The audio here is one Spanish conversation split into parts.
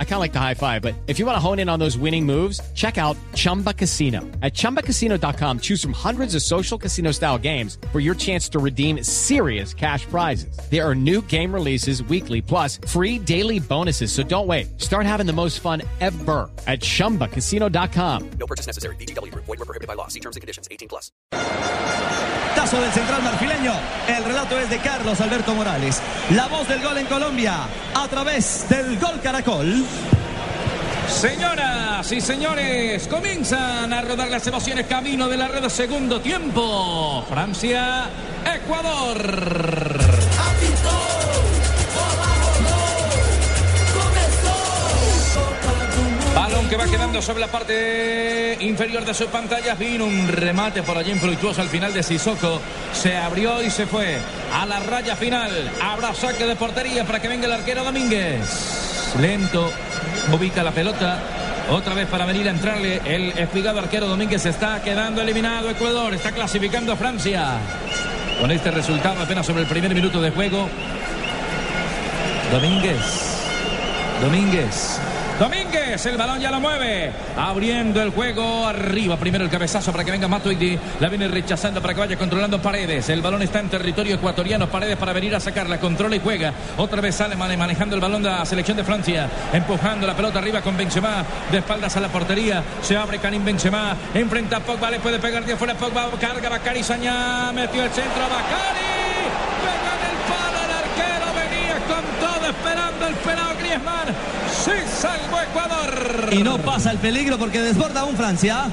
I kind of like the high five, but if you want to hone in on those winning moves, check out Chumba Casino. At chumbacasino.com, choose from hundreds of social casino style games for your chance to redeem serious cash prizes. There are new game releases weekly, plus free daily bonuses. So don't wait. Start having the most fun ever at chumbacasino.com. No purchase necessary. BGW. Void were prohibited by law. See terms and conditions. 18 plus. Tazo del central marfileño. El relato es de Carlos Alberto Morales. La voz del gol en Colombia a través del Gol Caracol. Señoras y señores, comienzan a rodar las emociones camino de la red segundo tiempo. Francia, Ecuador. Que va quedando sobre la parte inferior de sus pantallas. Vino un remate por allí infructuoso al final de Sissoko. Se abrió y se fue a la raya final. Habrá saque de portería para que venga el arquero Domínguez. Lento, ubica la pelota. Otra vez para venir a entrarle el espigado arquero Domínguez está quedando eliminado Ecuador, está clasificando a Francia. Con este resultado apenas sobre el primer minuto de juego. Domínguez. Domínguez. Domínguez, el balón ya lo mueve. Abriendo el juego arriba. Primero el cabezazo para que venga Matuidi. La viene rechazando para que vaya controlando Paredes. El balón está en territorio ecuatoriano. Paredes para venir a sacarla. Controla y juega. Otra vez sale manejando el balón de la selección de Francia. Empujando la pelota arriba con Benzema. De espaldas a la portería. Se abre Karim Benzema. Enfrenta a Pogba. Le puede pegar de afuera. Pogba carga Bacari Sañá. Metió el centro. Bacari. El pelado Griezmann. Sí, salvo Ecuador. Y no pasa el peligro porque desborda un Francia.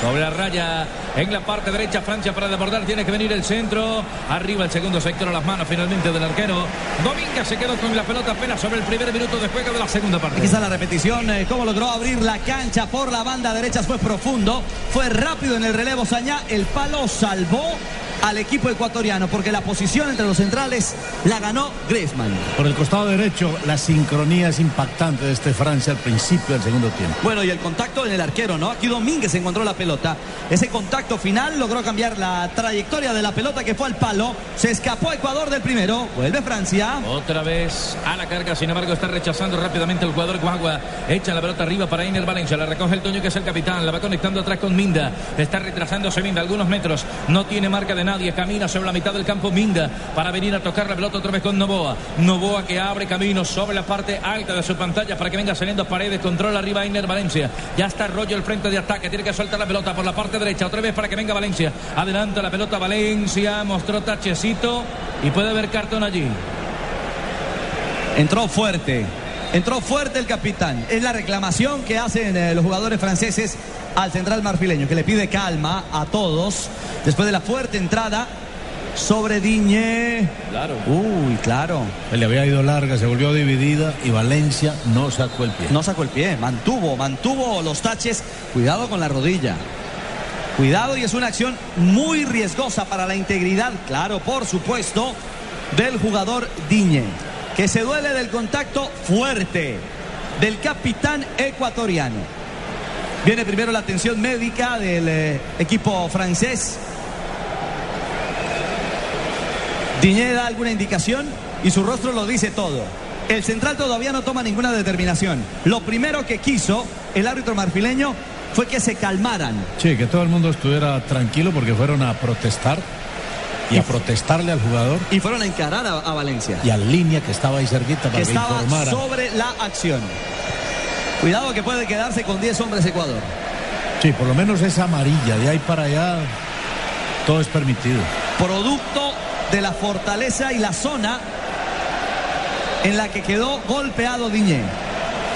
Sobre la raya, en la parte derecha, Francia para desbordar, tiene que venir el centro. Arriba el segundo sector a las manos finalmente del arquero. Domínguez se quedó con la pelota apenas sobre el primer minuto de juego de la segunda parte. Aquí está la repetición, eh, cómo logró abrir la cancha por la banda derecha, fue profundo, fue rápido en el relevo Sañá, el palo salvó al equipo ecuatoriano porque la posición entre los centrales la ganó Griezmann. Por el costado derecho, la sincronía es impactante de este Francia al principio del segundo tiempo. Bueno, y el contacto en el arquero, ¿no? Aquí Domínguez encontró la pelota. Ese contacto final logró cambiar la trayectoria de la pelota que fue al palo. Se escapó Ecuador del primero. Vuelve Francia. Otra vez a la carga, sin embargo, está rechazando rápidamente el jugador Guagua. Echa la pelota arriba para Iner Valencia. La recoge el Toño, que es el capitán. La va conectando atrás con Minda. Está retrasándose Minda algunos metros. No tiene marca de nada. Nadie camina sobre la mitad del campo Minda para venir a tocar la pelota otra vez con Novoa. Novoa que abre camino sobre la parte alta de su pantalla para que venga saliendo paredes. Controla arriba Iner Valencia. Ya está Rollo el frente de ataque. Tiene que soltar la pelota por la parte derecha. Otra vez para que venga Valencia. Adelanta la pelota Valencia. Mostró tachecito y puede haber cartón allí. Entró fuerte. Entró fuerte el capitán. Es la reclamación que hacen eh, los jugadores franceses al central marfileño, que le pide calma a todos después de la fuerte entrada sobre Diñé. Claro. Uy, claro. Le había ido larga, se volvió dividida y Valencia no sacó el pie. No sacó el pie, mantuvo, mantuvo los taches. Cuidado con la rodilla. Cuidado y es una acción muy riesgosa para la integridad, claro, por supuesto, del jugador Diñé, que se duele del contacto fuerte del capitán ecuatoriano. Viene primero la atención médica del eh, equipo francés. Diñé da alguna indicación y su rostro lo dice todo. El central todavía no toma ninguna determinación. Lo primero que quiso el árbitro marfileño fue que se calmaran. Sí, que todo el mundo estuviera tranquilo porque fueron a protestar y a protestarle al jugador Y fueron a encarar a, a Valencia. y al línea que estaba ahí cerquita para que que, estaba informara. sobre la acción. Cuidado que puede quedarse con 10 hombres Ecuador. Sí, por lo menos esa amarilla, de ahí para allá, todo es permitido. Producto de la fortaleza y la zona en la que quedó golpeado Diñé.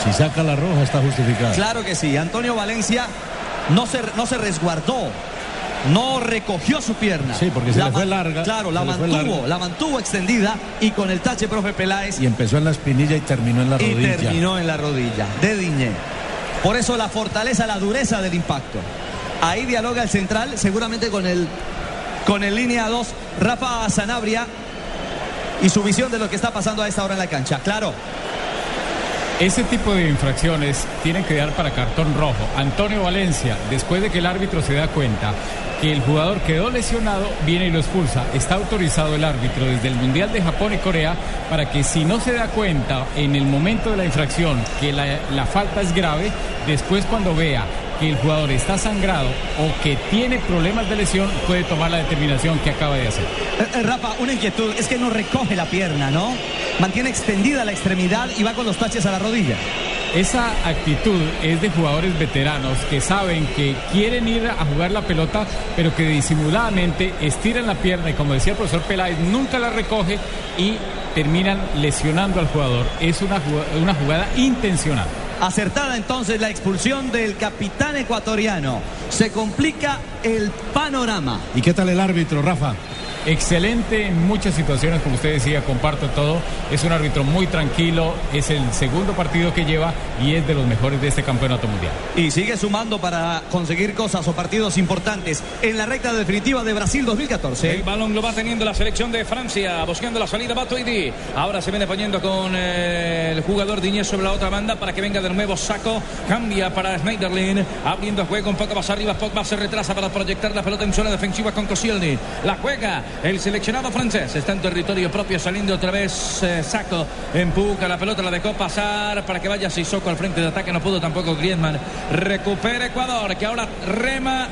Si saca la roja está justificada. Claro que sí, Antonio Valencia no se, no se resguardó, no recogió su pierna. Sí, porque se le fue larga, Claro, la mantuvo, larga. la mantuvo extendida y con el tache, profe Peláez, Y empezó en la espinilla y terminó en la y rodilla. terminó en la rodilla de Diñé. Por eso la fortaleza, la dureza del impacto. Ahí dialoga el central, seguramente con el, con el línea 2, Rafa Sanabria y su visión de lo que está pasando a esta hora en la cancha. Claro. Ese tipo de infracciones tienen que dar para cartón rojo. Antonio Valencia, después de que el árbitro se da cuenta que el jugador quedó lesionado, viene y lo expulsa. Está autorizado el árbitro desde el Mundial de Japón y Corea para que si no se da cuenta en el momento de la infracción que la, la falta es grave, después cuando vea que el jugador está sangrado o que tiene problemas de lesión, puede tomar la determinación que acaba de hacer. Eh, eh, Rafa, una inquietud, es que no recoge la pierna, ¿no? Mantiene extendida la extremidad y va con los taches a la rodilla. Esa actitud es de jugadores veteranos que saben que quieren ir a jugar la pelota, pero que disimuladamente estiran la pierna y como decía el profesor Peláez, nunca la recoge y terminan lesionando al jugador. Es una una jugada intencional. Acertada entonces la expulsión del capitán ecuatoriano. Se complica el panorama. ¿Y qué tal el árbitro, Rafa? Excelente en muchas situaciones, como usted decía, comparto todo. Es un árbitro muy tranquilo, es el segundo partido que lleva y es de los mejores de este campeonato mundial. Y sigue sumando para conseguir cosas o partidos importantes en la recta definitiva de Brasil 2014. El balón lo va teniendo la selección de Francia, buscando la salida Matuidi. Ahora se viene poniendo con eh, el jugador Diñez sobre la otra banda para que venga de nuevo Saco. Cambia para Schneiderlin, abriendo juego un poco más arriba. Pogba se retrasa para proyectar la pelota en zona defensiva con Koscielny. La juega el seleccionado francés. Está en territorio propio, saliendo otra vez eh, Saco. Empuja la pelota, la dejó pasar para que vaya Sissoko al frente de ataque. No pudo tampoco Griezmann. Recupera Ecuador, que ahora rema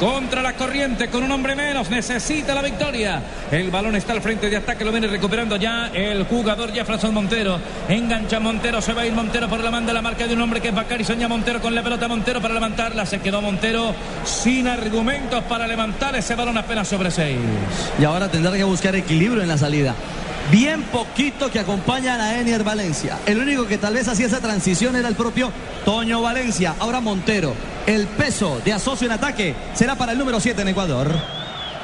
contra la corriente con un hombre menos. Necesita la victoria. El balón está al frente de ataque. Lo viene recuperando ya el jugador Jefferson Montero. Engancha Montero. Se va a ir Montero por la manda. La marca de un hombre que es Bacari. Soña Montero con la pelota Montero para levantarla. Se quedó Montero sin argumentos para levantar ese balón apenas sobre seis. Y ahora tendrá que buscar equilibrio en la salida. Bien poquito que acompañan a Enier Valencia. El único que tal vez hacía esa transición era el propio Toño Valencia. Ahora Montero. El peso de asocio en ataque será para el número 7 en Ecuador.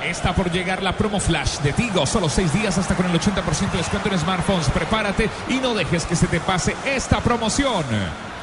Está por llegar la promo flash de Tigo. Solo seis días hasta con el 80% de descuento en smartphones. Prepárate y no dejes que se te pase esta promoción.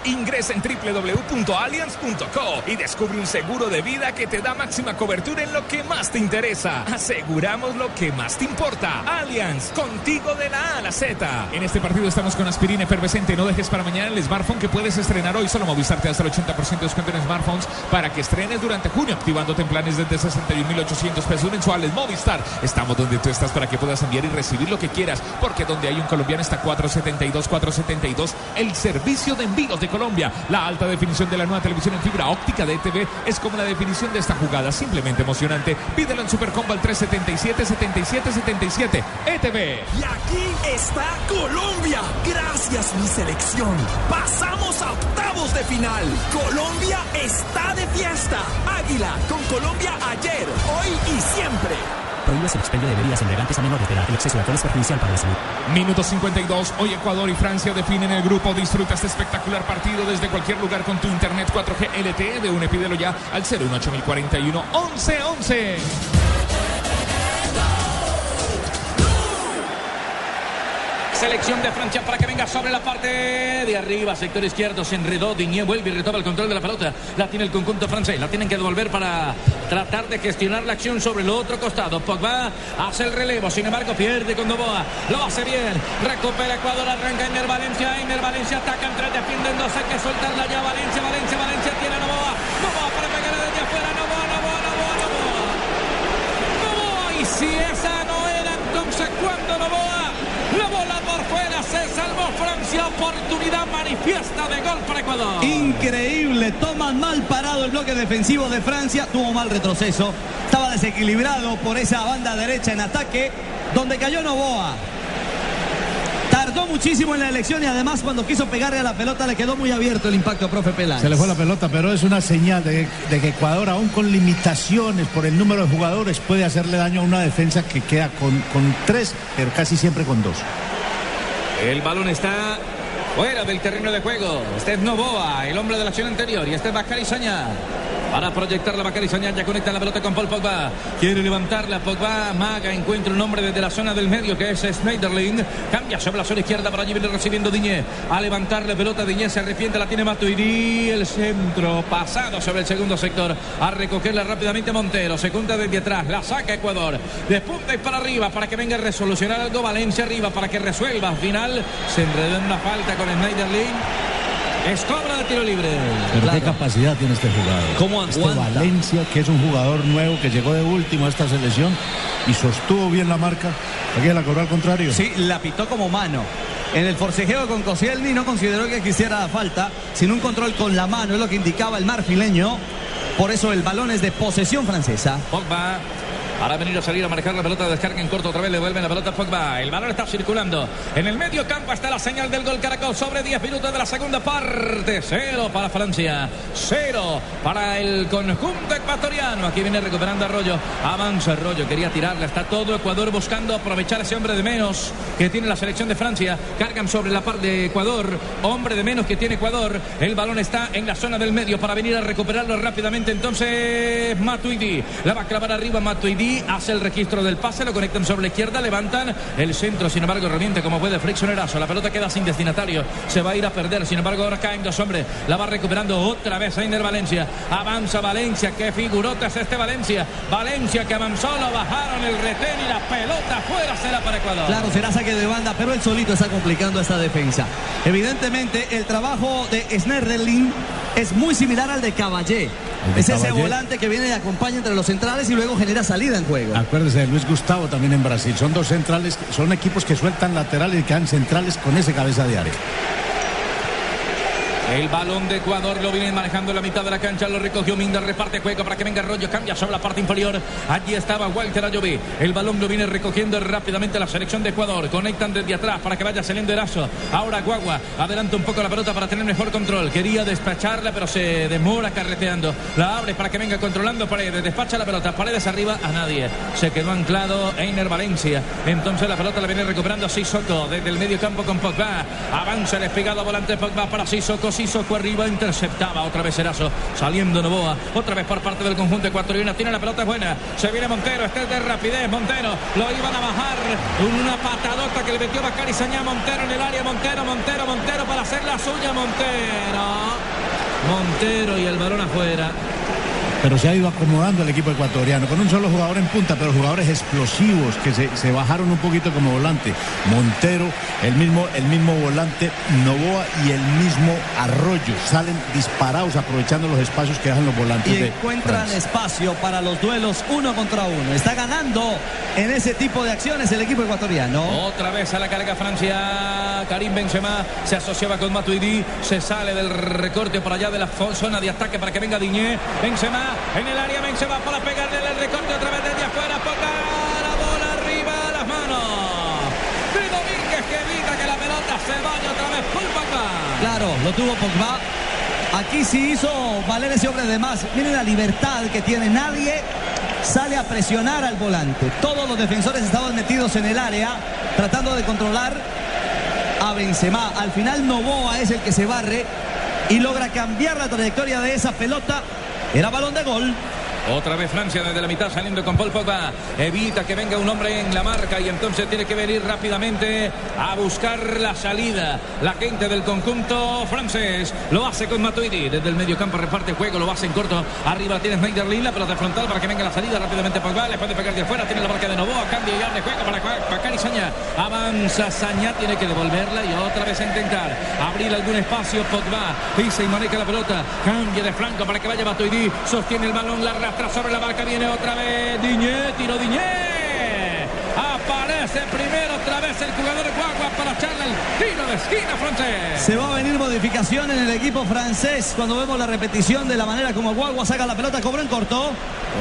Ingresa en www.allianz.co y descubre un seguro de vida que te da máxima cobertura en lo que más te interesa. Aseguramos lo que más te importa. Allianz, contigo de la A a la Z. En este partido estamos con aspirina efervescente. No dejes para mañana el smartphone que puedes estrenar hoy. Solo Movistar te hasta el 80% de descuento en smartphones para que estrenes durante junio, activándote en planes desde 61.800 pesos mensuales. Movistar, estamos donde tú estás para que puedas enviar y recibir lo que quieras, porque donde hay un colombiano está 472, 472, el servicio de envíos de Colombia. La alta definición de la nueva televisión en fibra óptica de ETV es como la definición de esta jugada, simplemente emocionante. Pídelo en Supercombo al 377 77 77 ETV. Y aquí está Colombia. Gracias, mi selección. Pasamos a octavos de final. Colombia está de fiesta. Águila con Colombia ayer, hoy y siempre. Prohíbes el expendio de bebidas embriagantes a menores de edad. El exceso de alcohol es perjudicial para la salud. Minuto 52. Hoy Ecuador y Francia definen el grupo. Disfruta este espectacular partido desde cualquier lugar con tu internet 4G LTE de un pídelo ya al 01841 1111. Selección de Francia para que venga sobre la parte de arriba, sector izquierdo. Se enredó, Diñé vuelve y retoma el control de la pelota. La tiene el conjunto francés. La tienen que devolver para tratar de gestionar la acción sobre el otro costado. Pogba hace el relevo, sin embargo pierde con Novoa. Lo hace bien. Recupera Ecuador, arranca Ener Valencia. Ener Valencia ataca entre defienden dos. Hay que soltarla ya. Valencia, Valencia, Valencia tiene a Novoa. Novoa para pegar desde afuera. Novoa, Novoa, Novoa, Novoa. Novoa. Y si esa no era entonces cuando Novoa. La bola por fuera, se salvó Francia, oportunidad manifiesta de gol para Ecuador. Increíble, toman mal parado el bloque defensivo de Francia, tuvo mal retroceso, estaba desequilibrado por esa banda derecha en ataque, donde cayó Novoa. Tardó muchísimo en la elección y además cuando quiso pegarle a la pelota le quedó muy abierto el impacto, profe Peláez. Se le fue la pelota, pero es una señal de, de que Ecuador, aún con limitaciones por el número de jugadores, puede hacerle daño a una defensa que queda con, con tres, pero casi siempre con dos. El balón está fuera del terreno de juego. Este es Novoa, el hombre de la acción anterior. Y este es Bacari Saña. Para proyectar la Bacari Sañán, ya conecta la pelota con Paul Pogba. Quiere levantarla Pogba. Maga encuentra un hombre desde la zona del medio que es Schneiderlin. Cambia sobre la zona izquierda. Para allí viene recibiendo Diñé. A levantar la pelota. Diñé se arrepiente. La tiene Matuidi. El centro pasado sobre el segundo sector. A recogerla rápidamente Montero. Se desde atrás. La saca Ecuador. Despunta y para arriba para que venga a resolucionar algo. Valencia arriba para que resuelva. Al final se enredó en una falta con Schneiderlin. Es cobra de tiro libre. Pero qué capacidad tiene este jugador. ¿Cómo Este? Valencia, que es un jugador nuevo que llegó de último a esta selección y sostuvo bien la marca. Aquí la cobró al contrario. Sí, la pitó como mano. En el forcejeo con Koscielny no consideró que quisiera falta, sino un control con la mano, es lo que indicaba el marfileño. Por eso el balón es de posesión francesa. Pogba. Para venir a salir a manejar la pelota, descarga en corto otra vez, le vuelven la pelota a Pogba. El balón está circulando. En el medio campo está la señal del gol Caracol sobre 10 minutos de la segunda parte. Cero para Francia, cero para el conjunto ecuatoriano. Aquí viene recuperando Arroyo. Avanza Arroyo, quería tirarla. Está todo Ecuador buscando aprovechar ese hombre de menos que tiene la selección de Francia. Cargan sobre la parte de Ecuador. Hombre de menos que tiene Ecuador. El balón está en la zona del medio para venir a recuperarlo rápidamente. Entonces Matuidi la va a clavar arriba Matuidi. Hace el registro del pase, lo conectan sobre la izquierda, levantan el centro. Sin embargo, reviente como puede Friccionerazo. La pelota queda sin destinatario. Se va a ir a perder. Sin embargo, ahora caen dos hombres. La va recuperando otra vez Einer Valencia. Avanza Valencia. Qué figurota es este Valencia. Valencia que avanzó, lo bajaron el retén y la pelota fuera será para Ecuador. Claro, será saque de banda, pero él solito está complicando esta defensa. Evidentemente, el trabajo de Snerderlin es muy similar al de Caballé. De Es ese volante que viene y acompaña entre los centrales y luego genera salida en juego. Acuérdese de Luis Gustavo también en Brasil. Son dos centrales, son equipos que sueltan laterales y quedan centrales con ese cabeza de área. El balón de Ecuador lo viene manejando en la mitad de la cancha. Lo recogió Minda, reparte juego para que venga Rollo. Cambia sobre la parte inferior. Allí estaba Walter Ayoví. El balón lo viene recogiendo rápidamente la selección de Ecuador. Conectan desde atrás para que vaya saliendo Eraso. Ahora Guagua adelanta un poco la pelota para tener mejor control. Quería despacharla, pero se demora carreteando. La abre para que venga controlando Paredes. Despacha la pelota. Paredes arriba a nadie. Se quedó anclado Einer Valencia. Entonces la pelota la viene recuperando Sissoko desde el medio campo con Pogba. Avanza el despegado volante Pogba para Sissoko. Sissoko arriba interceptaba otra vez Eraso. Saliendo Novoa. Otra vez por parte del conjunto ecuatoriano. Tiene la pelota buena. Se viene Montero. Este es de rapidez. Montero. Lo iban a bajar. Una patadota que le metió Bacari Sañá Montero en el área. Montero, Montero, Montero para hacer la suya. Montero. Montero y el balón afuera. Pero se ha ido acomodando el equipo ecuatoriano con un solo jugador en punta, pero jugadores explosivos que se, se bajaron un poquito como volante. Montero, el mismo, el mismo volante, Novoa y el mismo Arroyo. Salen disparados aprovechando los espacios que dejan los volantes. Y de encuentran espacio para los duelos uno contra uno. Está ganando en ese tipo de acciones el equipo ecuatoriano. Otra vez a la carga Francia. Karim Benzema se asociaba con Matuidi. Se sale del recorte por allá de la zona de ataque para que venga Diñé. Benzema en el área. Benzema para pegarle el recorte otra vez desde afuera. Ponga la bola arriba a las manos. De Domínguez que evita que la pelota se vaya otra vez. Paul Pogba. Claro, lo tuvo Pogba. Aquí sí hizo valer ese hombre de más. Miren la libertad que tiene. Nadie sale a presionar al volante. Todos los defensores estaban metidos en el área tratando de controlar a Benzema. Al final Novoa es el que se barre y logra cambiar la trayectoria de esa pelota. Era balón de gol. Otra vez Francia desde la mitad saliendo con Paul Pogba. Evita que venga un hombre en la marca y entonces tiene que venir rápidamente a buscar la salida. La gente del conjunto francés lo hace con Matuidi. Desde el medio campo reparte juego, lo hace en corto. Arriba tiene Schneiderlin, la pelota frontal para que venga la salida rápidamente Pogba. Le puede pegar de afuera, tiene la marca de Novoa. Cambia y abre juego para Bacari Saña. Avanza Saña, tiene que devolverla y otra vez a intentar abrir algún espacio. Pogba pisa y maneja la pelota. Cambia de flanco para que vaya Matuidi. Sostiene el balón, la arrastra sobre la marca. Viene otra vez Diñé, tiro Diñé. Aparece primero otra vez el jugador Guagua para echarle el tiro de esquina francés. Se va a venir modificación en el equipo francés cuando vemos la repetición de la manera como Guagua saca la pelota, cobró en corto.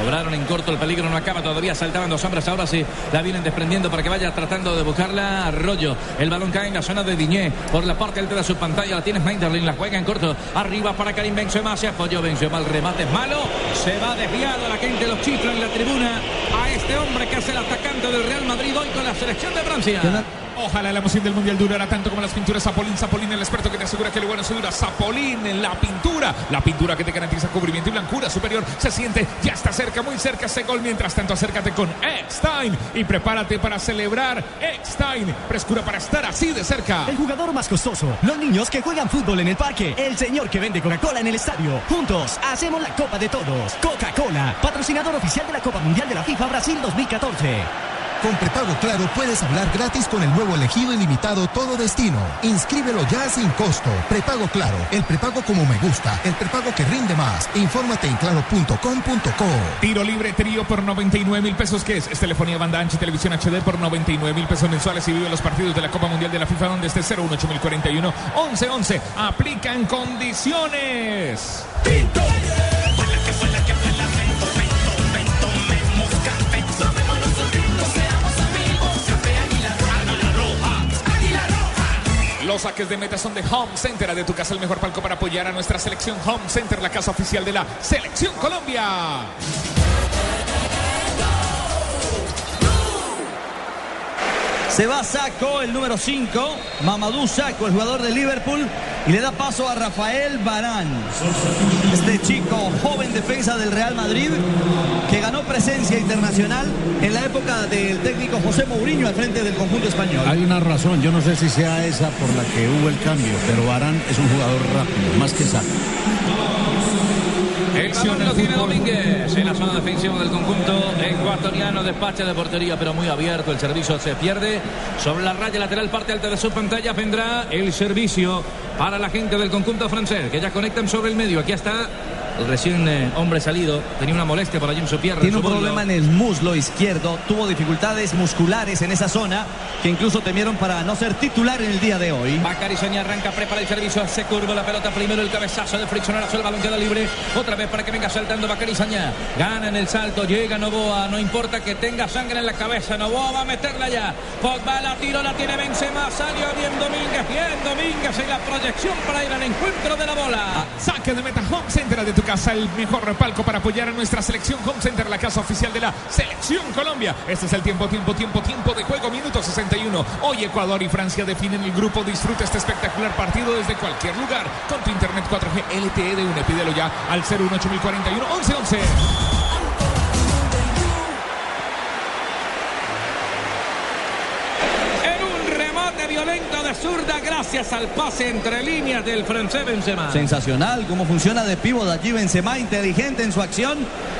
Cobraron en corto, el peligro no acaba todavía, saltaban dos hombres, ahora sí la vienen desprendiendo para que vaya tratando de buscarla Arroyo. El balón cae en la zona de Diñé, por la parte alta de su pantalla, la tiene Schneiderlin, la juega en corto, arriba para Karim Benzema, se apoyó Benzema, el remate es malo, se va desviado, la gente lo chifla en la tribuna, a este hombre que es el atacante del Real Madrid hoy con la selección de Francia. Ojalá la emoción del Mundial durara tanto como las pinturas Zapolín. Zapolín, el experto que te asegura que lo bueno se dura. Zapolín en la pintura. La pintura que te garantiza cubrimiento y blancura superior. Se siente, ya está cerca, muy cerca ese gol. Mientras tanto, acércate con Eckstein y prepárate para celebrar. Eckstein, frescura para estar así de cerca. El jugador más costoso, los niños que juegan fútbol en el parque, el señor que vende Coca-Cola en el estadio. Juntos hacemos la Copa de Todos. Coca-Cola, patrocinador oficial de la Copa Mundial de la FIFA Brasil 2014. Con prepago claro puedes hablar gratis con el nuevo elegido ilimitado Todo Destino. Inscríbelo ya sin costo. Prepago claro, el prepago como me gusta, el prepago que rinde más. Infórmate en claro.com.co. Tiro libre trío por 99 mil pesos. ¿Qué es? Es telefonía banda ancha y televisión HD por 99 mil pesos mensuales y vive los partidos de la Copa Mundial de la FIFA donde esté 018041 1111. Aplican condiciones. Los saques de meta son de Home Center. De tu casa el mejor palco para apoyar a nuestra selección Home Center, la casa oficial de la Selección Colombia. Se va Saco, el número 5, Mamadou Saco, el jugador de Liverpool, y le da paso a Rafael Barán. Este chico, joven defensa del Real Madrid, que ganó presencia internacional en la época del técnico José Mourinho al frente del conjunto español. Hay una razón, yo no sé si sea esa por la que hubo el cambio, pero Barán es un jugador rápido, más que Saco. El balón lo tiene Domínguez en la zona defensiva del conjunto ecuatoriano. Despacha de portería, pero muy abierto. El servicio se pierde sobre la raya lateral, parte alta de su pantalla. Vendrá el servicio para la gente del conjunto francés, que ya conectan sobre el medio. Aquí está el recién eh, hombre salido. Tenía una molestia por allí en su pierna. Tiene en un problema en el muslo izquierdo, tuvo dificultades musculares en esa zona que incluso temieron para no ser titular en el día de hoy. Bacari Soña arranca, prepara el servicio, se curva la pelota primero, el cabezazo de Friccionazo, el balón queda libre, otra vez para que venga saltando Bacari Soña, gana en el salto, llega Novoa, no importa que tenga sangre en la cabeza, Novoa va a meterla ya, Pogba la tiro, la tiene Benzema, salió bien Domínguez, bien Domínguez en la proyección para ir al encuentro de la bola. Saque de meta Home Center de tu casa, el mejor palco para apoyar a nuestra selección Home Center, la casa oficial de la Selección Colombia. Este es el tiempo, tiempo, tiempo, tiempo de juego, minuto 61. Hoy Ecuador y Francia definen el grupo. Disfruta este espectacular partido desde cualquier lugar con tu internet 4G LTE de UNE. Pídelo ya al 018041 1111. Zurda gracias al pase entre líneas del francés Benzema. Sensacional cómo funciona de pivo de allí Benzema, inteligente en su acción.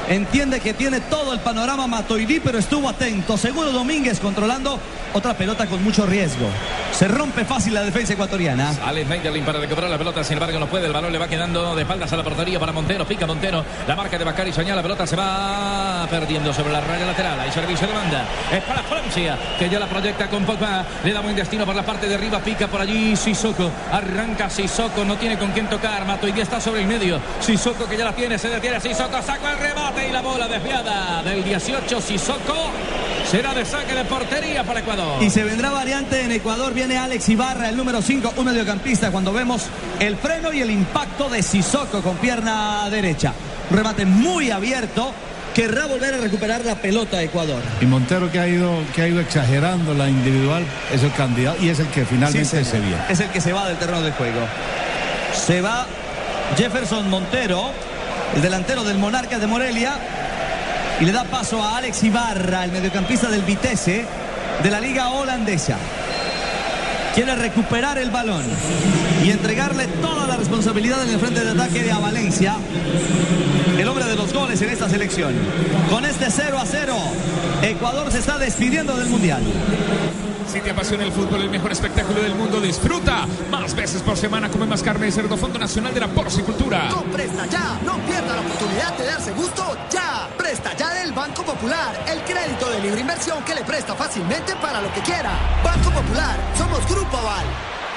Entiende que tiene todo el panorama Matoidí, pero estuvo atento. Seguro Domínguez controlando otra pelota con mucho riesgo. Se rompe fácil la defensa ecuatoriana. Alex Meiderlin para recuperar la pelota, sin embargo no puede, el balón le va quedando de espaldas a la portería para Montero, pica Montero, la marca de Bacari Soñá, la pelota se va perdiendo sobre la raya lateral, hay servicio de banda, es para Francia, que ya la proyecta con Pogba, le da buen destino por la parte de arriba, pica por allí Sissoko, arranca Sissoko, no tiene con quién tocar, Matoidi está sobre el medio, Sissoko que ya la tiene, se detiene Sissoko, saca el remate y la bola desviada del 18 Sissoko, será de saque de portería para Ecuador. Y se vendrá variante en Ecuador. Viene Alex Ibarra, el número 5, un mediocampista. Cuando vemos el freno y el impacto de Sissoko con pierna derecha. Un remate muy abierto. Querrá volver a recuperar la pelota a Ecuador. Y Montero que ha ido, que ha ido exagerando la individual es el candidato y es el que finalmente Sí, se viene. Es el que se va del terreno de juego. Se va Jefferson Montero, el delantero del Monarcas de Morelia. Y le da paso a Alex Ibarra, el mediocampista del Vitesse de la liga holandesa. Quiere recuperar el balón y entregarle toda la responsabilidad en el frente de ataque de a Valencia. El hombre de los goles en esta selección. Con este 0 a 0, Ecuador se está despidiendo del Mundial. Si te apasiona el fútbol, el mejor espectáculo del mundo, disfruta. Más veces por semana come más carne de cerdo, Fondo Nacional de la Porcicultura. Con Presta Ya, no pierda la oportunidad de darse gusto ya. Presta Ya del Banco Popular, el crédito de libre inversión que le presta fácilmente para lo que quiera. Banco Popular, somos Grupo Aval.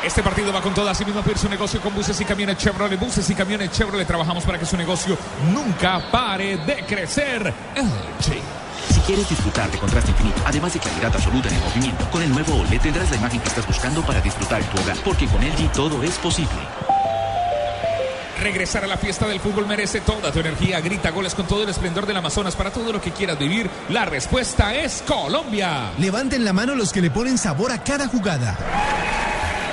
Este partido va con todo, así mismo su negocio con buses y camiones Chevrolet. Buses y camiones Chevrolet. Trabajamos para que su negocio nunca pare de crecer. LG. Quieres disfrutar de contraste infinito, además de claridad absoluta en el movimiento, con el nuevo OLED tendrás la imagen que estás buscando para disfrutar tu hogar, porque con LG todo es posible. Regresar a la fiesta del fútbol merece toda tu energía. Grita goles con todo el esplendor del Amazonas para todo lo que quieras vivir. La respuesta es Colombia. Levanten la mano los que le ponen sabor a cada jugada.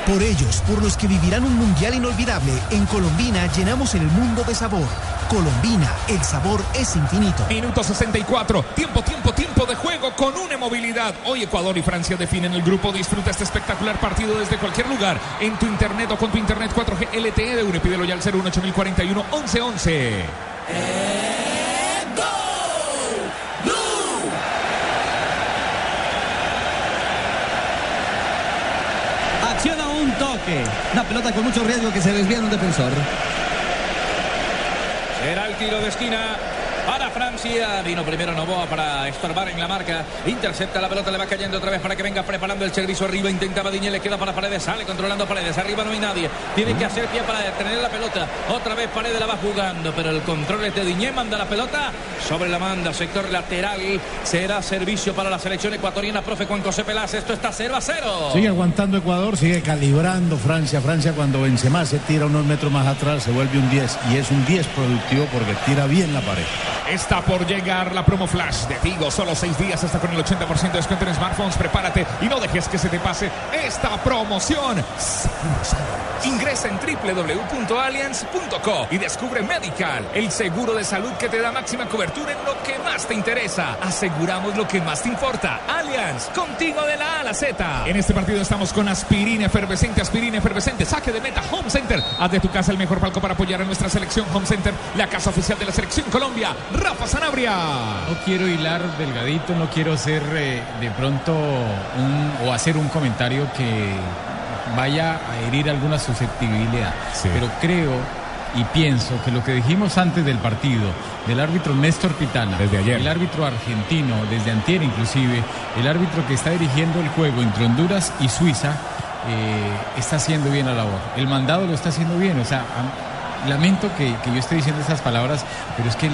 Por ellos, por los que vivirán un mundial inolvidable, en Colombina llenamos el mundo de sabor. Colombina, el sabor es infinito. Minuto 64, tiempo, tiempo, tiempo de juego con una movilidad. Hoy Ecuador y Francia definen el grupo. Disfruta este espectacular partido desde cualquier lugar, en tu internet o con tu internet 4G LTE de UNE. Pídelo ya al 01841 1111. Acciona un toque. Una pelota con mucho riesgo que se desvía en un defensor. Será el tiro de esquina para Francia. Vino primero Novoa para estorbar en la marca. Intercepta la pelota, le va cayendo otra vez para que venga preparando el cherizo arriba. Intentaba Diñé, le queda para Paredes. Sale controlando Paredes. Arriba no hay nadie. Tiene que hacer pie para detener la pelota. Otra vez Paredes la va jugando, pero el control es de Diñé. Manda la pelota sobre la manda. Sector lateral. Será servicio para la selección ecuatoriana. Profe Juan José Peláez. Esto está 0 a 0. Sigue aguantando Ecuador, sigue calibrando Francia. Francia cuando Benzema se tira unos metros más atrás se vuelve un 10 y es un 10 productivo porque tira bien la pared. Está por llegar la promo flash de Tigo. Solo seis días hasta con el 80% de descuento en smartphones. Prepárate y no dejes que se te pase esta promoción. Ingresa en www.allianz.co y descubre Medical, el seguro de salud que te da máxima cobertura en lo que más te interesa. Aseguramos lo que más te importa. Allianz, contigo de la A a la Z. En este partido estamos con aspirina efervescente, aspirina efervescente. Saque de meta Home Center. Haz de tu casa el mejor palco para apoyar a nuestra selección Home Center, la casa oficial de la selección Colombia. Rafa Sanabria. No quiero hilar delgadito, no quiero ser eh, de pronto un- o hacer un comentario que vaya a herir alguna susceptibilidad. Pero creo y pienso que lo que dijimos antes del partido, del árbitro Néstor Pitana, desde ayer. el árbitro argentino, desde antier inclusive, el árbitro que está dirigiendo el juego entre Honduras y Suiza, eh, está haciendo bien la labor. El mandado lo está haciendo bien, o sea, lamento que, que yo esté diciendo estas palabras, pero es que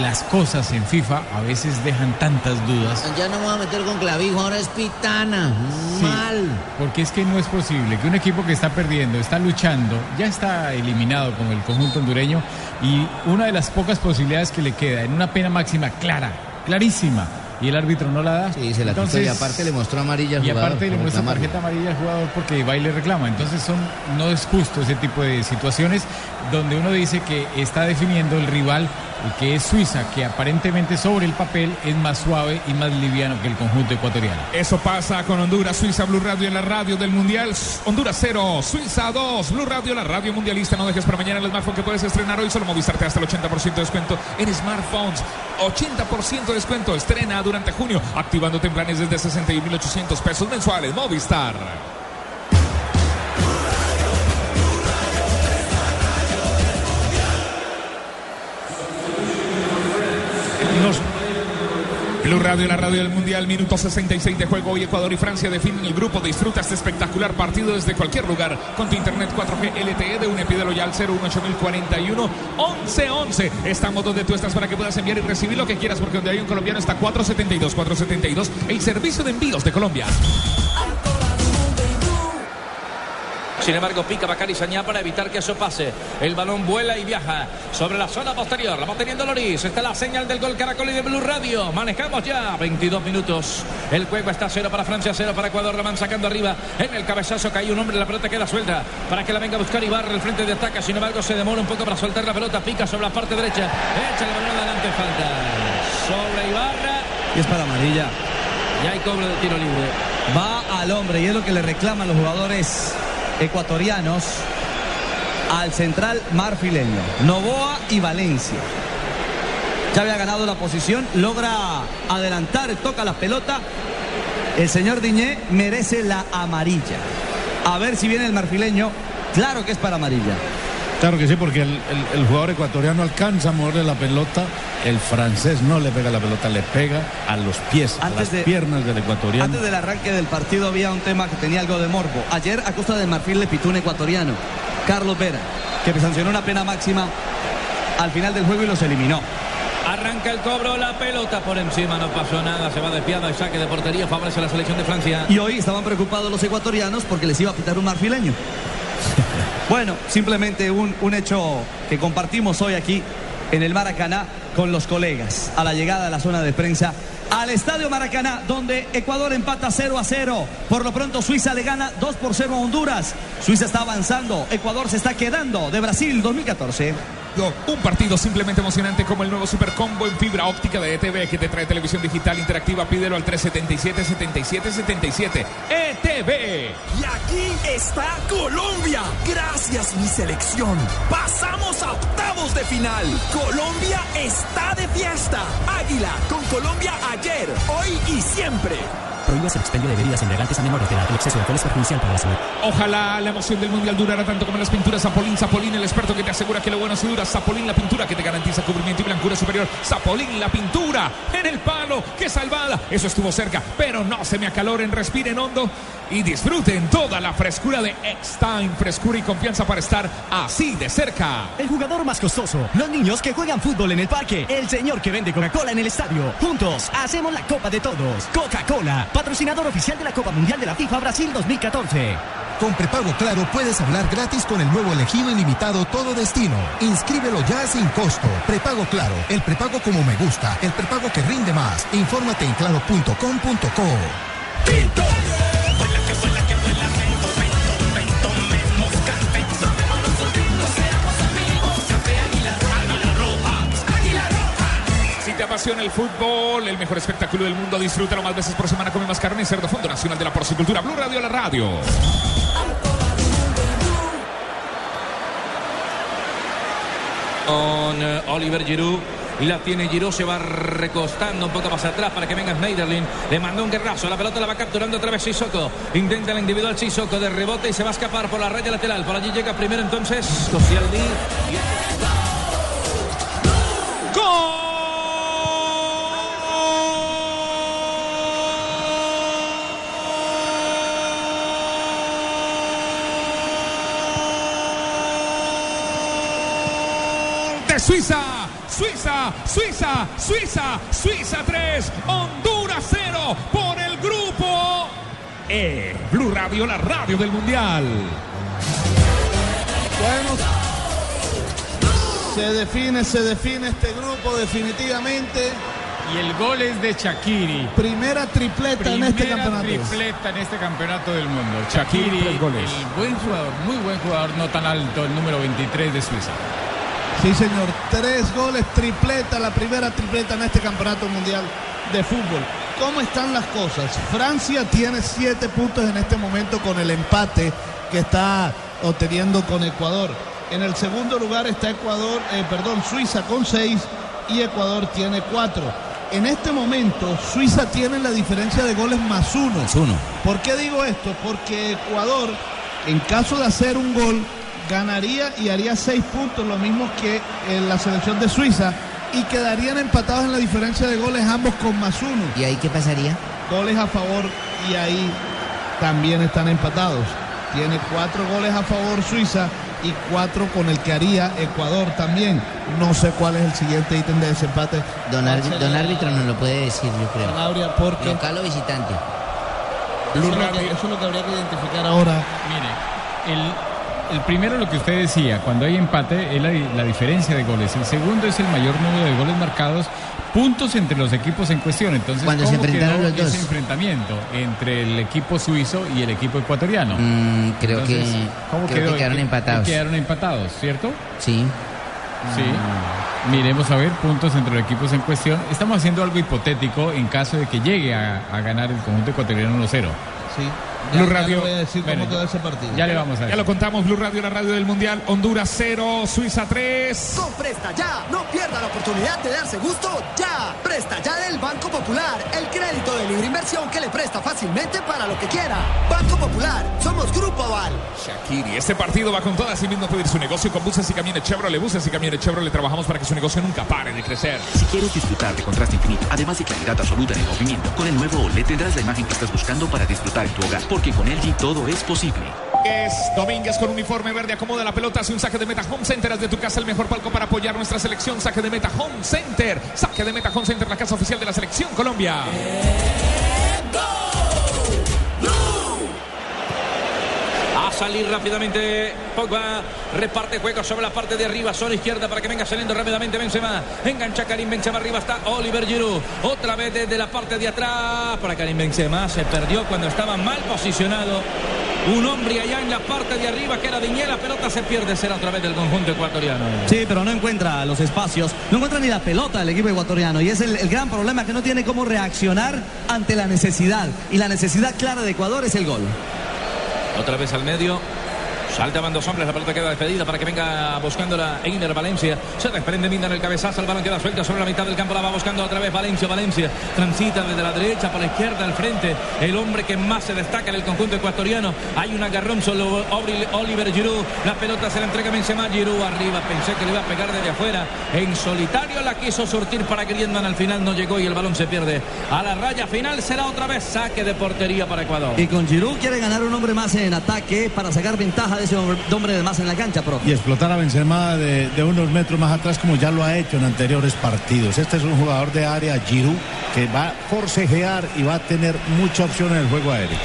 las cosas en FIFA a veces dejan tantas dudas. Ya no me voy a meter con clavijo, ahora es pitana. Sí, Mal. Porque es que no es posible que un equipo que está perdiendo, está luchando, ya está eliminado con el conjunto hondureño y una de las pocas posibilidades que le queda en una pena máxima clara, clarísima, y el árbitro no la da. Sí, se la quitó y aparte le mostró amarilla al Y jugador aparte le reclamarle. tarjeta amarilla al jugador porque va y le reclama. Entonces son, no es justo ese tipo de situaciones donde uno dice que está definiendo el rival eh, que es Suiza, que aparentemente sobre el papel es más suave y más liviano que el conjunto ecuatoriano. Eso pasa con Honduras, Suiza, Blue Radio en la radio del Mundial. Honduras 0, Suiza 2, Blue Radio, la radio mundialista. No dejes para mañana el smartphone que puedes estrenar hoy. Solo Movistar te da hasta el 80% de descuento en smartphones. 80% de descuento. Estrena durante junio, activándote en planes desde 61.800 pesos mensuales. Movistar. Blue Radio, la radio del Mundial, minuto 66 de juego. Hoy Ecuador y Francia definen el grupo. Disfruta este espectacular partido desde cualquier lugar con tu internet 4G LTE de UNE. Pídelo ya al 018041 1111. Estamos donde tú estás para que puedas enviar y recibir lo que quieras, porque donde hay un colombiano está 472, 472, el servicio de envíos de Colombia. Sin embargo, pica Bacari Sañá para evitar que eso pase. El balón vuela y viaja sobre la zona posterior. La va teniendo Loris. Está la señal del gol Caracol y de Blue Radio. Manejamos ya 22 minutos. El juego está cero para Francia, cero para Ecuador. Van sacando arriba. En el cabezazo cae un hombre. La pelota queda suelta para que la venga a buscar Ibarra. El frente de ataque. Sin embargo, se demora un poco para soltar la pelota. Pica sobre la parte derecha. Echa el balón adelante. Falta sobre Ibarra. Y es para amarilla. Y hay cobro de tiro libre. Va al hombre y es lo que le reclaman los jugadores ecuatorianos al central marfileño. Novoa y Valencia. Ya había ganado la posición, logra adelantar, toca la pelota. El señor Diñé merece la amarilla. A ver si viene el marfileño. Claro que es para amarilla. Claro que sí, porque el, el- el jugador ecuatoriano alcanza a moverle la pelota, el francés no le pega la pelota, le pega a los pies, a las de- piernas del ecuatoriano. Antes del arranque del partido había un tema que tenía algo de morbo. Ayer a Costa del Marfil le pitó un ecuatoriano, Carlos Vera, que sancionó una pena máxima al final del juego y los eliminó. Arranca el cobro, la pelota por encima, no pasó nada, se va desviada y saque de portería, favorece a la selección de Francia. Y hoy estaban preocupados los ecuatorianos porque les iba a pitar un marfileño. Bueno, simplemente un, un hecho que compartimos hoy aquí en el Maracaná con los colegas a la llegada de la zona de prensa al Estadio Maracaná, donde Ecuador empata 0 a 0. Por lo pronto Suiza le gana 2 por 0 a Honduras. Suiza está avanzando, Ecuador se está quedando de Brasil 2014. Un partido simplemente emocionante como el nuevo Super Combo en fibra óptica de ETV que te trae televisión digital interactiva. Pídelo al 377-7777. ETV. Y aquí está Colombia. Gracias, mi selección. Pasamos a octavos de final. Colombia está de fiesta. Águila con Colombia ayer, hoy y siempre. Prohíbas el expendio de bebidas embriagantes a menores de edad. El exceso de alcohol es perjudicial para la salud. Ojalá la emoción del mundial durara tanto como las pinturas Zapolín. Zapolín, el experto que te asegura que lo bueno se dura. Zapolín, la pintura que te garantiza cubrimiento y blancura superior. Zapolín, la pintura en el palo. ¡Qué salvada! Eso estuvo cerca, pero no se me acaloren. Respiren hondo y disfruten toda la frescura de X-Time. Frescura y confianza para estar así de cerca. El jugador más costoso. Los niños que juegan fútbol en el parque. El señor que vende Coca-Cola en el estadio. Juntos hacemos la Copa de Todos. Coca-Cola, patrocinador oficial de la Copa Mundial de la FIFA Brasil 2014. Con prepago claro puedes hablar gratis con el nuevo elegido ilimitado Todo Destino. Inscríbelo ya sin costo. Prepago claro, el prepago como me gusta, el prepago que rinde más. Infórmate en claro.com.co. Apasiona el fútbol, el mejor espectáculo del mundo, disfrútalo más veces por semana. Come más carne y cerdo. Fondo Nacional de la Porcicultura. Blue Radio, la radio. con eh, Oliver Giroud. La tiene Giroud, se va recostando un poco más atrás para que venga Schneiderlin. Le mandó un guerrazo, la pelota la va capturando otra vez Sissoko. Intenta el individual Sissoko de rebote y se va a escapar por la raya lateral. Por allí llega primero entonces Koscielny. de Suiza. Suiza, Suiza, Suiza, Suiza 3, Honduras 0 por el grupo E. Blue Radio, la radio del Mundial. Bueno, se define, se define este grupo definitivamente. Y el gol es de Shakiri. Primera tripleta en este Primera campeonato. tripleta en este campeonato del mundo. Shakiri, el buen jugador, muy buen jugador, no tan alto, el número 23 de Suiza. Sí, señor. Tres goles, tripleta, la primera tripleta en este campeonato mundial de fútbol. ¿Cómo están las cosas? Francia tiene siete puntos en este momento con el empate que está obteniendo con Ecuador. En el segundo lugar está Ecuador, eh, perdón, Suiza con seis y Ecuador tiene cuatro. En este momento, Suiza tiene la diferencia de goles más uno. uno. ¿Por qué digo esto? Porque Ecuador, en caso de hacer un gol, ganaría y haría seis puntos, lo mismo que en la selección de Suiza, y quedarían empatados en la diferencia de goles ambos con más uno. ¿Y ahí qué pasaría? Goles a favor y ahí también están empatados. Tiene cuatro goles a favor Suiza y cuatro con el que haría Ecuador también. No sé cuál es el siguiente ítem de desempate. Don, árbitro, don árbitro nos lo puede decir, yo creo. Sanabria, porque Local o visitante. eso es, que, eso es lo que habría que identificar ahora. Mire, el, el primero lo que usted decía, cuando hay empate es la, la diferencia de goles. El segundo es el mayor número de goles marcados, puntos entre los equipos en cuestión. Entonces, Cuando se ¿cómo enfrentaron quedó los dos? ese enfrentamiento entre el equipo suizo y el equipo ecuatoriano? Mm, creo Entonces, que, ¿cómo creo quedó? que quedaron empatados. Quedaron empatados, ¿cierto? Sí. Sí. Miremos a ver puntos entre los equipos en cuestión. Estamos haciendo algo hipotético en caso de que llegue a, a ganar el conjunto ecuatoriano 1-0. Sí. Blue Ya- ya Radio. le voy a decir cómo Bueno, quedó ese partido. Ya le vamos a Ya ver. lo contamos, Blue Radio, la radio del Mundial. Honduras 0, Suiza 3. Con Presta Ya, no pierda la oportunidad de darse gusto ya. Presta Ya del Banco Popular, el crédito de libre inversión que le presta fácilmente para lo que quiera. Banco Popular, somos Grupo Aval. Shakiri, este partido va con todas. Así mismo puede ir su negocio con buses y camiones Chevrolet. Buses y camiones Chevrolet trabajamos para que su negocio nunca pare de crecer. Si quieres disfrutar de contraste infinito, además de claridad absoluta en el movimiento, con el nuevo OLED tendrás la imagen que estás buscando para disfrutar en tu hogar, porque con LG todo es posible. Es Domínguez con uniforme verde, acomoda la pelota, hace un saque de meta Home Center, haz de tu casa el mejor palco para apoyar nuestra selección. Saque de meta Home Center, saque de meta Home Center, la casa oficial de la selección Colombia. Salir rápidamente Pogba. Reparte juego sobre la parte de arriba, zona izquierda para que venga saliendo rápidamente Benzema. Engancha Karim Benzema arriba está Oliver Giroud. Otra vez desde la parte de atrás para Karim Benzema. Se perdió cuando estaba mal posicionado. Un hombre allá en la parte de arriba que era Diñé. La pelota se pierde. Será otra vez del conjunto ecuatoriano. Sí, pero no encuentra los espacios, no encuentra ni la pelota el equipo ecuatoriano y es el gran problema que no tiene cómo reaccionar ante la necesidad y la necesidad clara de Ecuador es el gol. Otra vez al medio. Salta dos hombres, la pelota queda despedida para que venga buscando la Einer Valencia. Se desprende Minda en el cabezazo, el balón queda suelto sobre la mitad del campo, la va buscando otra vez Valencia, Valencia. Transita desde la derecha para la izquierda al frente. El hombre que más se destaca en el conjunto ecuatoriano. Hay un agarrón solo Oliver Giroud. La pelota se la entrega Benzema, Giroud arriba. Pensé que le iba a pegar desde afuera. En solitario la quiso surtir para Griezmann. Al final no llegó y el balón se pierde. A la raya final será otra vez saque de portería para Ecuador. Y con Giroud quiere ganar un hombre más en ataque para sacar ventaja de ese hombre de más en la cancha, profe. Y explotar a Benzema de, de, unos metros más atrás como ya lo ha hecho en anteriores partidos. Este es un jugador de área, Giroud, que va a forcejear y va a tener mucha opción en el juego aéreo.